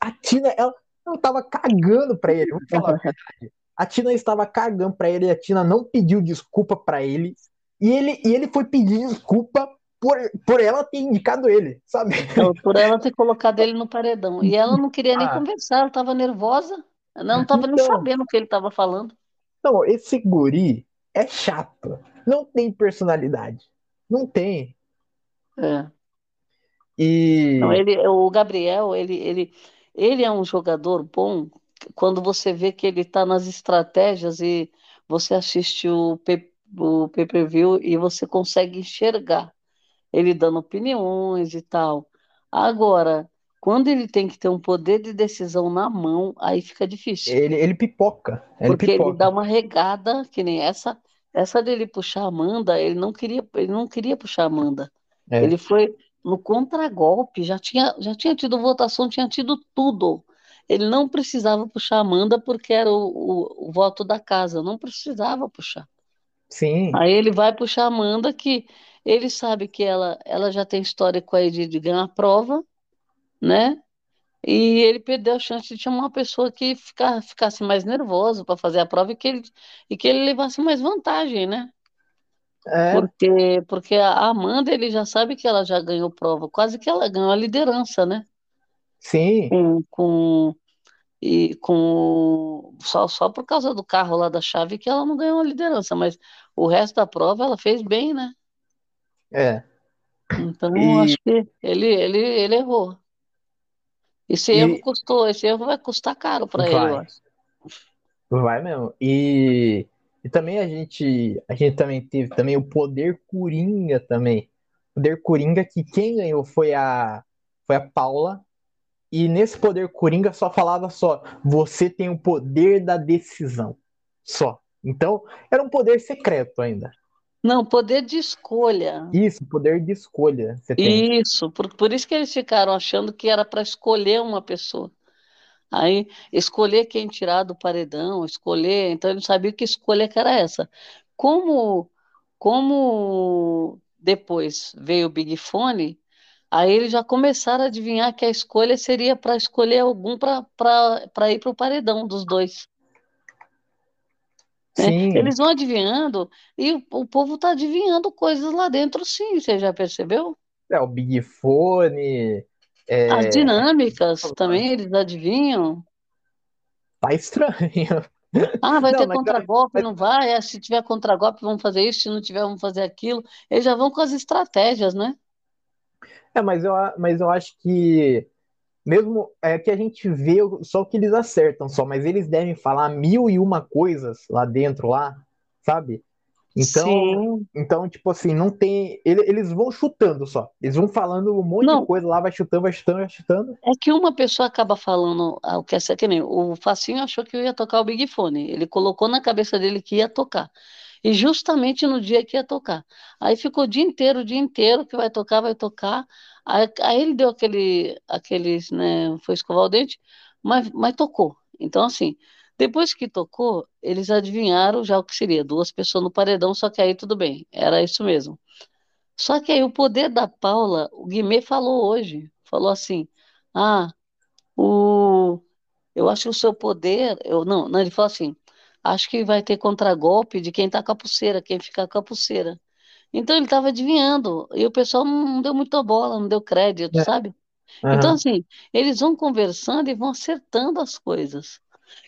a Tina, ela, ela tava cagando pra ele, vamos falar a verdade. A Tina estava cagando pra ele, e a Tina não pediu desculpa pra ele, e ele, e ele foi pedir desculpa por, por ela ter indicado ele, sabe? Então, Por ela ter colocado ele no paredão. E ela não queria nem Ah, conversar, ela tava nervosa. Ela não tava nem então, sabendo o que ele tava falando. então, esse guri é chato, não tem personalidade, não tem. É. E ele, o Gabriel, ele, ele, ele é um jogador bom quando você vê que ele está nas estratégias e você assiste o, pay- o pay-per-view e você consegue enxergar ele dando opiniões e tal. Agora, quando ele tem que ter um poder de decisão na mão, aí fica difícil. ele, ele pipoca, ele Porque ele dá pipoca. uma regada, que nem essa, essa dele puxar a Amanda, ele não queria, ele não queria puxar a Amanda. É, Ele foi no contragolpe, já tinha, já tinha tido votação, tinha tido tudo. Ele não precisava puxar a Amanda porque era o, o, o voto da casa, não precisava puxar. sim, Aí ele vai puxar a Amanda, que ele sabe que ela, ela já tem histórico aí de, de ganhar a prova, né? E ele perdeu a chance de chamar uma pessoa que fica, ficasse mais nervoso para fazer a prova e que ele, e que ele levasse mais vantagem, né? É, Porque, porque a Amanda, ele já sabe que ela já ganhou prova, quase que ela ganhou a liderança, né? Sim, Com, com, e com só, só por causa do carro lá da chave que ela não ganhou a liderança, mas o resto da prova ela fez bem, né? é. Então, E, acho que ele, ele, ele errou. Esse erro e custou, esse erro vai custar caro para ele, eu vai, acho. vai mesmo. E, e também a gente, a gente também teve também o poder Coringa também. Poder Coringa que quem ganhou foi a, foi a Paula. E nesse poder Coringa só falava só, você tem o poder da decisão. Só. Então, era um poder secreto ainda. Não, poder de escolha. Isso, poder de escolha. Isso, por, por isso que eles ficaram achando que era para escolher uma pessoa. Aí, escolher quem tirar do paredão, escolher. Então, ele não sabia que escolha que era essa. Como, como depois veio o Big Fone, aí eles já começaram a adivinhar que a escolha seria para escolher algum para ir para o paredão dos dois. né? Sim, Eles vão adivinhando e o, o povo está adivinhando coisas lá dentro, sim, você já percebeu? é o Big Fone, As é, dinâmicas também eles adivinham. tá estranho. Ah, vai Não, ter contragolpe, mas, não vai? Ah, Se tiver contragolpe, vamos fazer isso, se não tiver, vamos fazer aquilo. Eles já vão com as estratégias, né? É, mas, eu, mas eu acho que mesmo é que a gente vê só o que eles acertam só, mas eles devem falar mil e uma coisas lá dentro, lá, sabe? Então, Sim. então tipo assim, não tem. ele- Eles vão chutando só. Eles vão falando um monte de Não, coisa lá, vai chutando, vai chutando, vai chutando. é que uma pessoa acaba falando ah, o que é que nem o Facinho achou que eu ia tocar o Big Fone. Ele colocou na cabeça dele que ia tocar. E justamente no dia que ia tocar. Aí ficou o dia inteiro, o dia inteiro que vai tocar, vai tocar. Aí, aí ele deu aquele, aqueles, né, foi escovar o dente, mas, mas tocou. Então, assim, depois que tocou, eles adivinharam já o que seria, duas pessoas no paredão, só que aí tudo bem, era isso mesmo. Só que aí o poder da Paula, o Guimê falou hoje, falou assim, ah, o, eu acho que o seu poder, eu, não, não, ele falou assim, acho que vai ter contragolpe de quem tá com a pulseira, quem ficar com a pulseira. Então ele estava adivinhando, e o pessoal não, deu muita bola, não deu crédito, É, sabe? Então, aham. assim, eles vão conversando e vão acertando as coisas.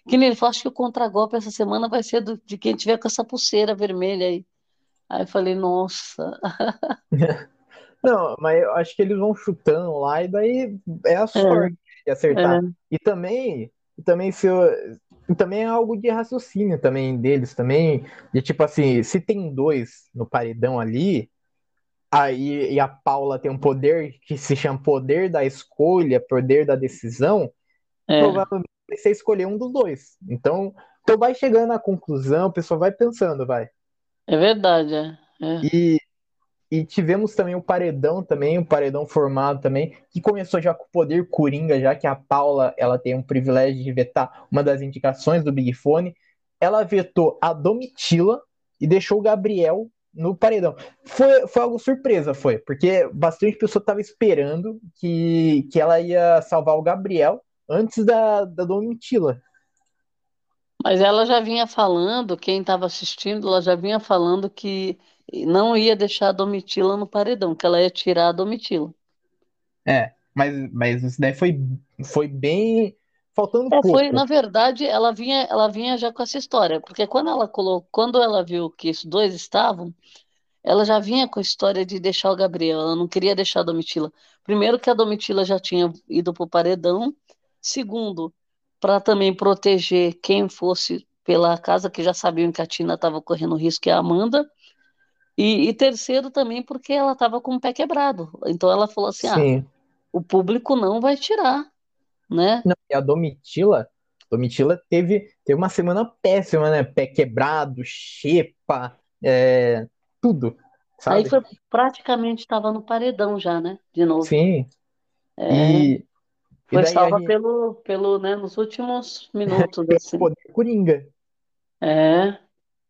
Que nem ele falou, acho que o contragolpe essa semana vai ser do- de quem tiver com essa pulseira vermelha aí. Aí eu falei, nossa, Não, mas eu acho que eles vão chutando lá e daí é a é, sorte de acertar. é, E também, e também se eu, e também é algo de raciocínio também deles também, de tipo assim, se tem dois no paredão ali, aí e a Paula tem um poder que se chama poder da escolha, poder da decisão, é, provavelmente você escolher um dos dois. Então, então vai chegando à conclusão, o pessoal vai pensando, vai. é verdade, é, é, E E tivemos também o paredão também, o paredão formado também, que começou já com o poder coringa, já que a Paula ela tem um privilégio de vetar uma das indicações do Big Fone. Ela vetou a Domitila e deixou o Gabriel no paredão. Foi, foi algo surpresa, foi, porque bastante pessoa estava esperando que, que ela ia salvar o Gabriel antes da, da Domitila. Mas ela já vinha falando, quem estava assistindo, ela já vinha falando que não ia deixar a Domitila no paredão, que ela ia tirar a Domitila. É, mas, mas isso daí foi, foi bem. faltando É, foi, pouco. na verdade, ela vinha, ela vinha já com essa história, porque quando ela colocou, quando ela viu que os dois estavam, ela já vinha com a história de deixar o Gabriel, ela não queria deixar a Domitila. Primeiro que a Domitila já tinha ido pro paredão, segundo, para também proteger quem fosse pela casa, que já sabiam que a Tina estava correndo risco, que é a Amanda. E, e terceiro também porque ela estava com o pé quebrado. Então ela falou assim: ah, Sim. o público não vai tirar, né? Não, e a Domitila, Domitila teve, teve uma semana péssima, né? Pé quebrado, xepa, é, tudo, Aí sabe? foi praticamente estava no paredão já, né? De novo. Sim. É, E, foi daí a salva gente pelo, pelo, né, nos últimos minutos, assim. poder Coringa. É,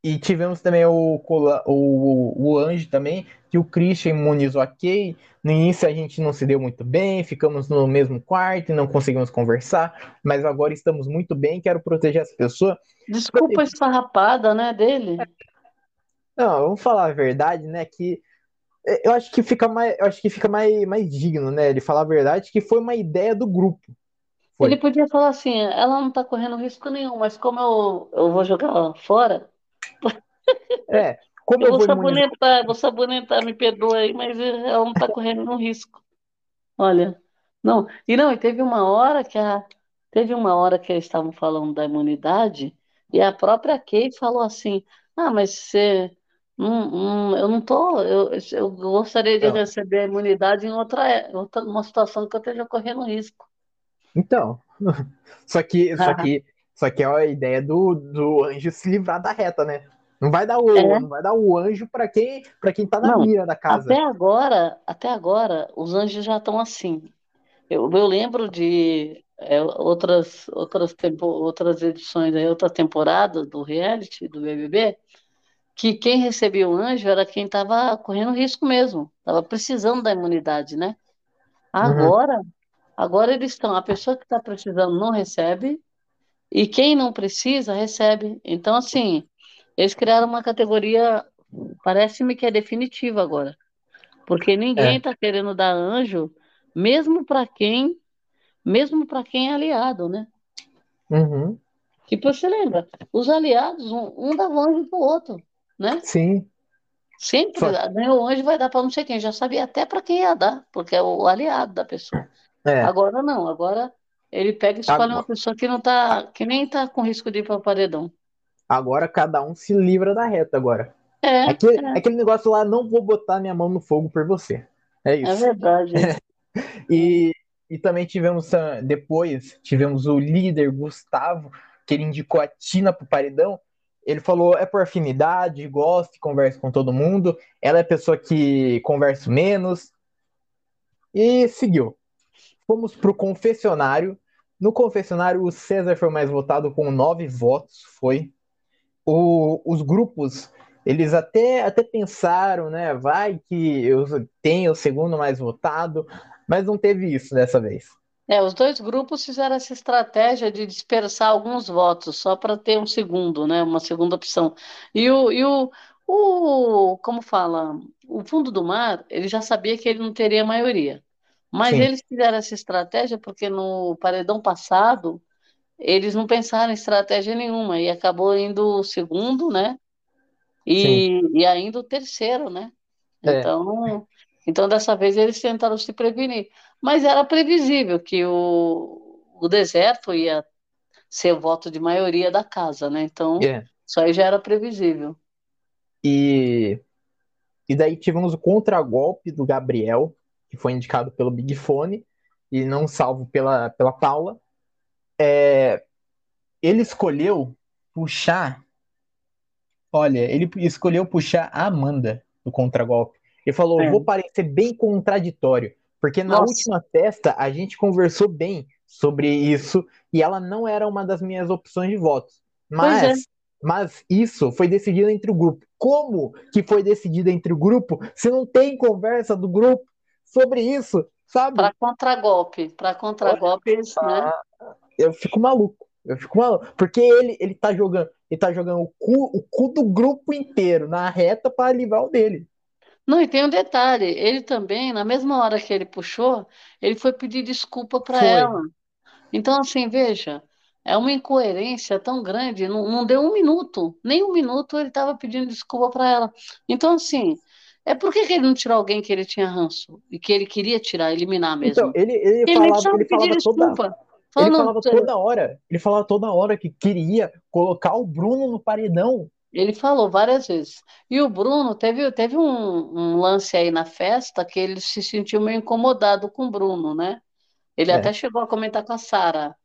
E tivemos também o, o, o Anjo também, que o Christian imunizou a Kay. No início a gente não se deu muito bem, ficamos no mesmo quarto e não conseguimos conversar, mas agora estamos muito bem, quero proteger as pessoas. desculpa a esfarrapada, né, dele. Não, vamos falar a verdade, né? Que é, eu acho que fica mais, eu acho que fica mais, mais digno, né? Ele falar a verdade que foi uma ideia do grupo. Ele Foi. podia falar assim, ela não tá correndo risco nenhum, mas como eu, eu vou jogar ela fora, É, como eu eu vou vou imunizar. sabonetar, vou sabonetar, me perdoa aí, mas ela não tá correndo nenhum risco. Olha, não, e não, e teve uma hora que a, teve uma hora que eles estavam falando da imunidade e a própria Kay falou assim, ah, mas você, não, não- eu não tô, eu, eu gostaria de Então, receber a imunidade em outra, outra, uma situação que eu esteja correndo risco. então. Só que, só que, só que é a ideia do, do anjo se livrar da reta, né? Não vai dar o, É, não vai dar o anjo para quem, para quem tá na não, mira da até casa. agora, até agora, os anjos já estão assim. Eu, eu lembro de é, outras, outras, tempo, outras edições, aí, outras temporadas do reality, do BBB, que quem recebia o anjo era quem estava correndo risco mesmo, estava precisando da imunidade, né? Uhum, Agora, agora eles estão, a pessoa que está precisando não recebe, e quem não precisa recebe. Então, assim, eles criaram uma categoria, parece-me que é definitiva agora, porque ninguém é. está querendo dar anjo, mesmo para quem, mesmo para quem é aliado, né? Uhum, Tipo, você lembra? Os aliados, um, um dava anjo pro outro, né? sim. Sempre, Só, né, o anjo vai dar para não sei quem, já sabia até para quem ia dar, porque é o aliado da pessoa. é. Agora não, agora ele pega e escolhe uma Agora, pessoa que não tá, que nem tá com risco de ir para o paredão. Agora cada um se livra da reta agora. É, Aquele, é, aquele negócio lá, não vou botar minha mão no fogo por você. É é isso. verdade. E, e também tivemos, ah, depois, tivemos o líder Gustavo, que ele indicou a Tina pro paredão. Ele falou, é por afinidade, gosta, conversa com todo mundo. Ela é a pessoa que conversa menos. E seguiu. Fomos pro confessionário. No confessionário, o César foi mais votado com nove votos, foi. O, os grupos, eles até, até pensaram, né? Vai que eu tenho o segundo mais votado, mas não teve isso dessa vez. É, os dois grupos fizeram essa estratégia de dispersar alguns votos, só para ter um segundo, né? Uma segunda opção. E o, e o, o, como fala, o fundo do mar, ele já sabia que ele não teria maioria. Mas Sim, eles fizeram essa estratégia porque no paredão passado eles não pensaram em estratégia nenhuma e acabou indo o segundo, né? sim. E, e ainda o terceiro, né? É, Então, então dessa vez eles tentaram se prevenir. Mas era previsível que o, o deserto ia ser o voto de maioria da casa, né? Então, é. isso aí já era previsível. E, e daí tivemos o contragolpe do Gabriel, que foi indicado pelo Big Fone, e não salvo pela, pela Paula. Ele escolheu puxar Olha, ele escolheu puxar a Amanda do contragolpe. Ele falou: vou É. parecer bem contraditório, porque na Nossa, última festa a gente conversou bem sobre isso e ela não era uma das minhas opções de votos. é. Mas, mas isso foi decidido entre o grupo. Como que foi decidido entre o grupo se não tem conversa do grupo sobre isso, Para sabe? contragolpe, para contragolpes, né? Eu fico maluco. Eu fico maluco. Porque ele, ele tá jogando, ele tá jogando o cu, o cu do grupo inteiro na reta para livrar o dele. Não, e tem um detalhe, ele também, na mesma hora que ele puxou, ele foi pedir desculpa para ela. Então, assim, veja, é uma incoerência tão grande, não, não deu um minuto, nem um minuto ele estava pedindo desculpa para ela. Então, assim, é por que que ele não tirou alguém que ele tinha ranço e que ele queria tirar, eliminar Então, mesmo? ele, ele Ele nem falava, ele falava toda, desculpa. ele Falando, falava toda hora, ele falava toda hora que queria colocar o Bruno no paredão. ele falou várias vezes. E o Bruno teve, teve um, um lance aí na festa que ele se sentiu meio incomodado com o Bruno, né? Ele até É, chegou a comentar com a Sara.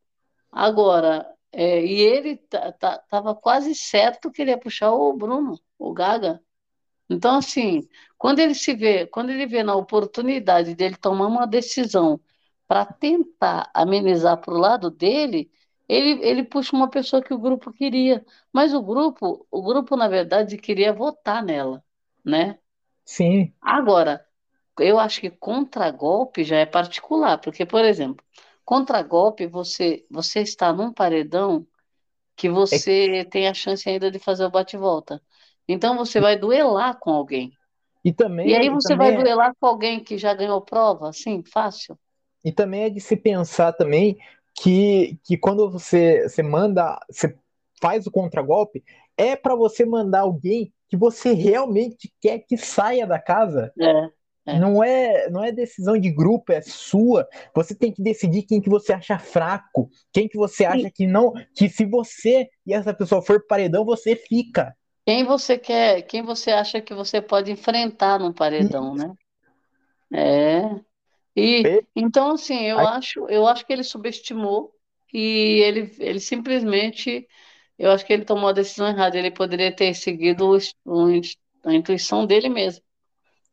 Agora, é, e ele estava quase certo que ele ia puxar o Bruno, o Gaga. Então, assim, quando ele se vê, quando ele vê na oportunidade dele tomar uma decisão para tentar amenizar para o lado dele, ele, ele puxa uma pessoa que o grupo queria. Mas o grupo, o grupo, na verdade, queria votar nela, né? sim, Agora, eu acho que contragolpe já é particular, porque, por exemplo, contragolpe, você, você está num paredão que é, você tem a chance ainda de fazer o bate-volta. Então você vai duelar com alguém. E E aí também, e você vai também, é, duelar com alguém que já ganhou prova, assim, fácil. E também é de se pensar também que, que quando você, você manda, você faz o contragolpe, é para você mandar alguém que você realmente quer que saia da casa. É, é. Não é, não é decisão de grupo, é sua. Você tem que decidir quem que você acha fraco, quem que você acha que não, que se você e essa pessoa for paredão, você fica. quem você quer, quem você acha que você pode enfrentar E, paredão, né? É. E então assim, eu aí, acho, eu acho que ele subestimou e ele, ele simplesmente, eu acho que ele tomou a decisão errada. Ele poderia ter seguido o ins- o ins- a intuição dele mesmo,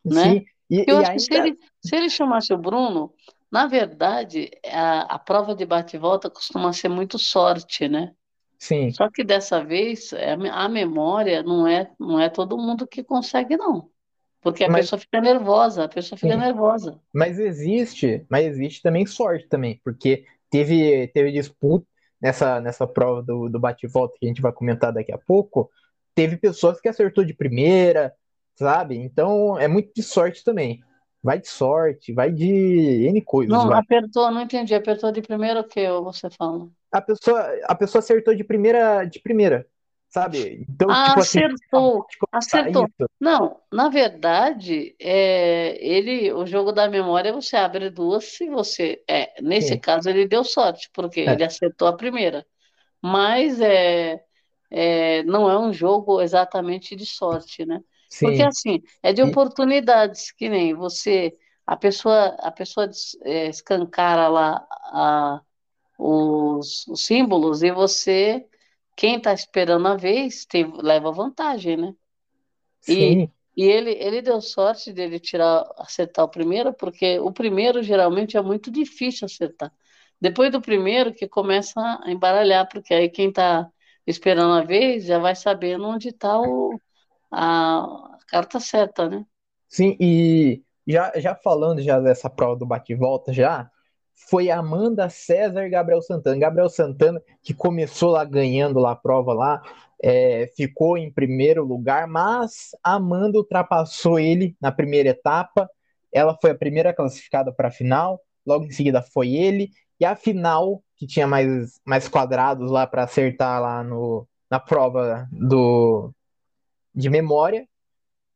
né? sim, e, Eu e acho que se ainda, ele, se ele chamasse o Bruno, na verdade, a, a prova de bate e volta costuma ser muito sorte, né? sim, Só que dessa vez, é, a memória não é, não é todo mundo que consegue, não. Porque a mas pessoa fica nervosa, a pessoa fica sim, nervosa. mas existe, mas existe também sorte também, porque teve, teve disputa nessa, nessa prova do, do bate-volta que a gente vai comentar daqui a pouco, teve pessoas que acertou de primeira, sabe? Então é muito de sorte também. Vai de sorte, vai de N coisas, Não, vai. apertou, não entendi. Apertou de primeiro o que você fala? A pessoa, a pessoa acertou de primeira, de primeira, sabe? Então, Ah, tipo assim, acertou. Não, na verdade, é, ele, o jogo da memória, você abre duas se você. É, nesse Sim, caso, ele deu sorte, porque ele é, acertou a primeira. Mas é, é, não é um jogo exatamente de sorte, né? Porque sim. assim, é de oportunidades, que nem você, a pessoa, a pessoa é, escancara lá a- os, os símbolos e você, quem está esperando a vez, tem, leva vantagem, né? E, sim, e ele, ele deu sorte dele tirar, acertar o primeiro, porque o primeiro geralmente é muito difícil acertar. Depois do primeiro que começa a embaralhar, porque aí quem está esperando a vez já vai sabendo onde está a, a carta certa, né? sim. E já, já falando já dessa prova do bate-volta já, foi Amanda César e Gabriel Santana. Gabriel Santana, que começou lá ganhando lá a prova lá, é, ficou em primeiro lugar, mas Amanda ultrapassou ele na primeira etapa. Ela foi a primeira classificada para a final, logo em seguida foi ele, e a final, que tinha mais, mais quadrados lá para acertar lá no, na prova do, de memória.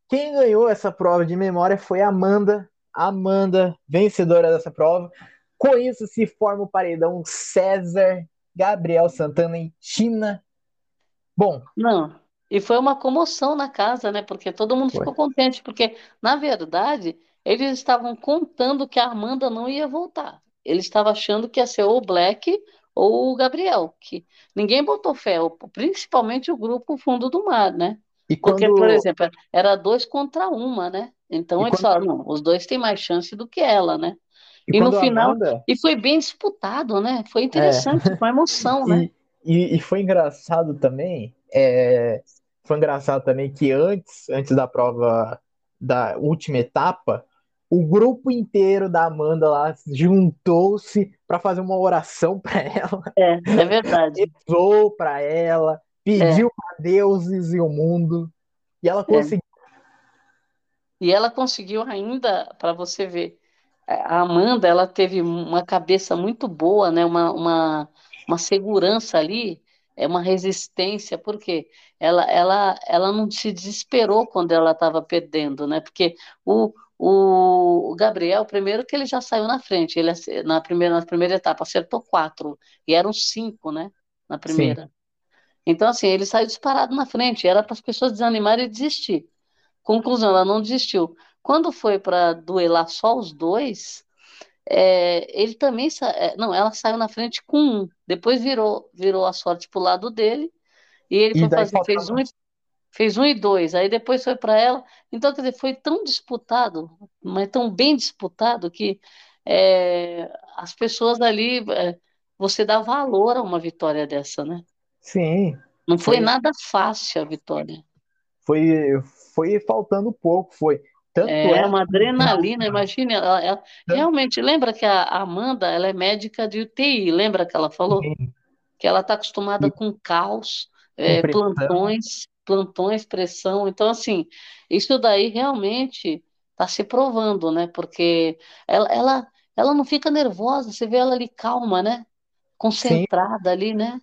Quem ganhou essa prova de memória foi Amanda. Amanda, vencedora dessa prova. Com isso se forma o paredão César, Gabriel Santana e China. Bom, Não. E foi uma comoção na casa, né? Porque todo mundo foi. ficou contente, porque, na verdade, eles estavam contando que a Amanda não ia voltar. Eles estavam achando que ia ser ou o Black ou o Gabriel, que ninguém botou fé, principalmente o grupo Fundo do Mar, né? E Porque, por quando, exemplo, era dois contra uma, né? e Então eles quando, falaram, não, os dois têm mais chance do que ela, né? E E no final, Amanda. e foi bem disputado, né? Foi É, interessante, com emoção, né? e, e, foi engraçado também. é, foi engraçado também que antes, antes da prova da última etapa, o grupo inteiro da Amanda lá juntou-se para fazer uma oração para ela, É, é verdade. rezou para ela, É, pediu para deuses e o mundo, e ela é. conseguiu. E ela conseguiu ainda, para você ver, a Amanda, ela teve uma cabeça muito boa, né? Uma, uma, uma segurança ali, é uma resistência, porque ela, ela, ela não se desesperou quando ela estava perdendo, né? Porque o, o, Gabriel, primeiro que ele já saiu na frente, ele na primeira, na primeira etapa acertou quatro, e eram cinco, né? Na Sim, primeira. Então, assim, ele saiu disparado na frente, era para as pessoas desanimarem e desistir. Conclusão, ela não desistiu. Quando foi para duelar só os dois, é, ele também. sa- é, não, ela saiu na frente com um. Depois virou, virou a sorte pro lado dele. E ele e foi fazer, fez um, e- fez um e dois. Aí depois foi para ela. Então, quer dizer, foi tão disputado, mas tão bem disputado, que é, as pessoas ali. é, você dá valor a uma vitória dessa, né? Sim, Não foi foi, nada fácil a vitória. foi, foi faltando pouco, foi. Tanto É é uma adrenalina, imagine, ela, ela- tanto realmente, lembra que a Amanda, ela é médica de UTI, lembra que ela falou? em Que ela está acostumada com caos, com é, plantões, plantões, pressão. Então, assim, isso daí realmente está se provando, né? Porque ela, ela, ela não fica nervosa, você vê ela ali calma, né? Concentrada Sim. ali, né?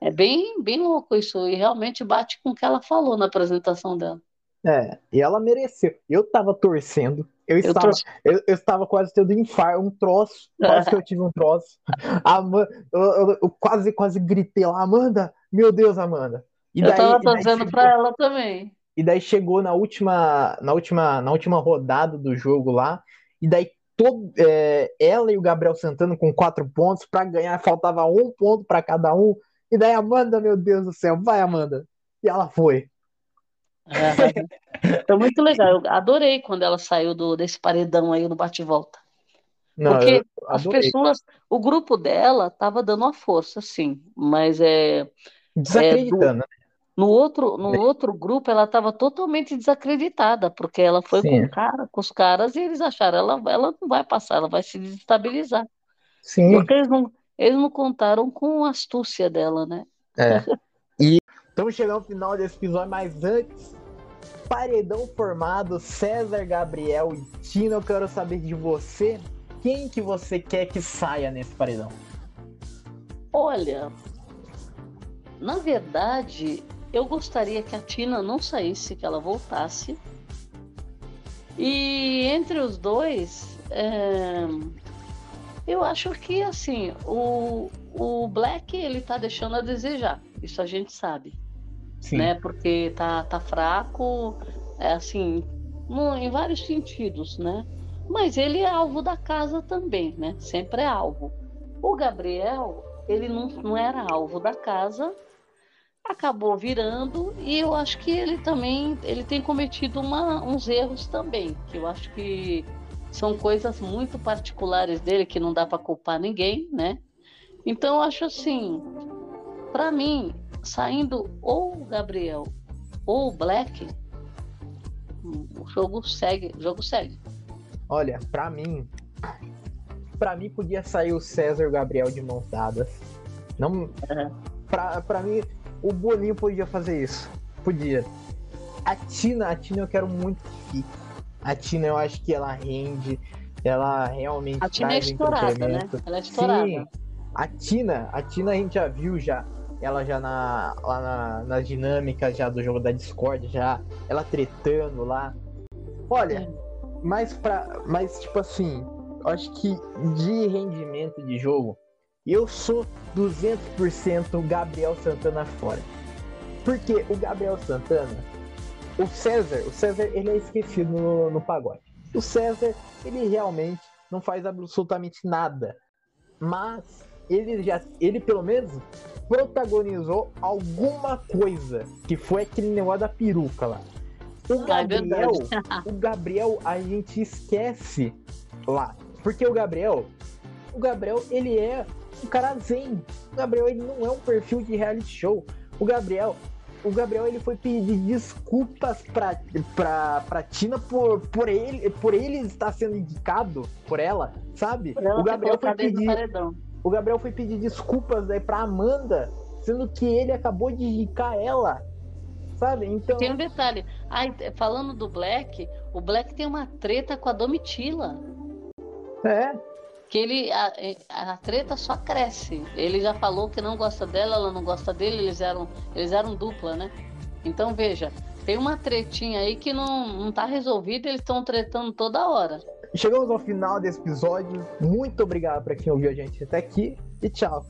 É bem, bem louco isso, e realmente bate com o que ela falou na apresentação dela. É, e ela mereceu. Eu tava torcendo, eu, eu estava, eu, eu, estava quase tendo infarto, um troço, quase que eu tive um troço. Amanda, eu, eu, eu, quase, quase gritei lá, Amanda, meu Deus, Amanda. E daí, eu tava torcendo para ela também. E daí chegou na última, na última, na última rodada do jogo lá, e daí todo, é, ela e o Gabriel Santana com quatro pontos para ganhar, faltava um ponto para cada um. E daí Amanda, meu Deus do céu, vai Amanda. E ela foi. É, foi muito legal. Eu adorei quando ela saiu do, desse paredão aí no bate-volta. Porque as pessoas, o grupo dela tava dando uma força, sim, mas é. Desacreditando, é, do, né? No outro, no outro grupo, ela estava totalmente desacreditada, porque ela foi com, cara, com os caras e eles acharam ela, ela não vai passar, ela vai se desestabilizar. Sim. Porque eles não, eles não contaram com a astúcia dela, né? É. E estamos chegando ao final desse episódio, mas antes, paredão formado, César, Gabriel e Tina, eu quero saber de você, quem que você quer que saia nesse paredão? Olha, na verdade, eu gostaria que a Tina não saísse, que ela voltasse. E entre os dois, é... eu acho que assim, o, o Black ele tá deixando a desejar. Isso a gente sabe. Sim. Né? Porque tá, tá fraco, é assim, no, em vários sentidos, né? Mas ele é alvo da casa também, né? Sempre é alvo. O Gabriel, ele não, não era alvo da casa, acabou virando e eu acho que ele também ele tem cometido uma, uns erros também que eu acho que são coisas muito particulares dele que não dá para culpar ninguém né então eu acho assim para mim saindo ou o Gabriel ou o Black o jogo segue o jogo segue olha para mim para mim podia sair o César e o Gabriel de mãos dadas não uhum. para mim o Boninho podia fazer isso. Podia. A Tina, a Tina eu quero muito que fique. A Tina eu acho que ela rende, ela realmente. A Tina é estourada, né? Ela é estourada. Sim. A Tina, a Tina a gente já viu já. Ela já na, lá na, nas dinâmicas já do jogo da Discord, já. Ela tretando lá. Olha, mas pra. Mas tipo assim, acho que de rendimento de jogo, eu sou 200% Gabriel Santana fora. Porque o Gabriel Santana, o César, o César ele é esquecido no, no pagode. O César, ele realmente não faz absolutamente nada. Mas ele já, ele pelo menos protagonizou alguma coisa, que foi aquele negócio da peruca lá. O ah, é Gabriel, é o Gabriel a gente esquece lá, porque o Gabriel, o Gabriel ele é um cara zen. O Gabriel ele não é um perfil de reality show. O Gabriel, o Gabriel ele foi pedir desculpas pra, pra, pra Tina por, por, ele, por ele estar sendo indicado por ela, sabe? Por ela o Gabriel foi pedir. O Gabriel foi pedir desculpas aí pra Amanda, sendo que ele acabou de indicar ela. Sabe? Então... Tem um detalhe. Ai, falando do Black, o Black tem uma treta com a Domitila. É que ele a, a, treta só cresce. Ele já falou que não gosta dela, ela não gosta dele, eles eram eles eram dupla, né? Então veja, tem uma tretinha aí que não, não tá resolvida, eles estão tretando toda hora. Chegamos ao final desse episódio. Muito obrigado para quem ouviu a gente até aqui e tchau.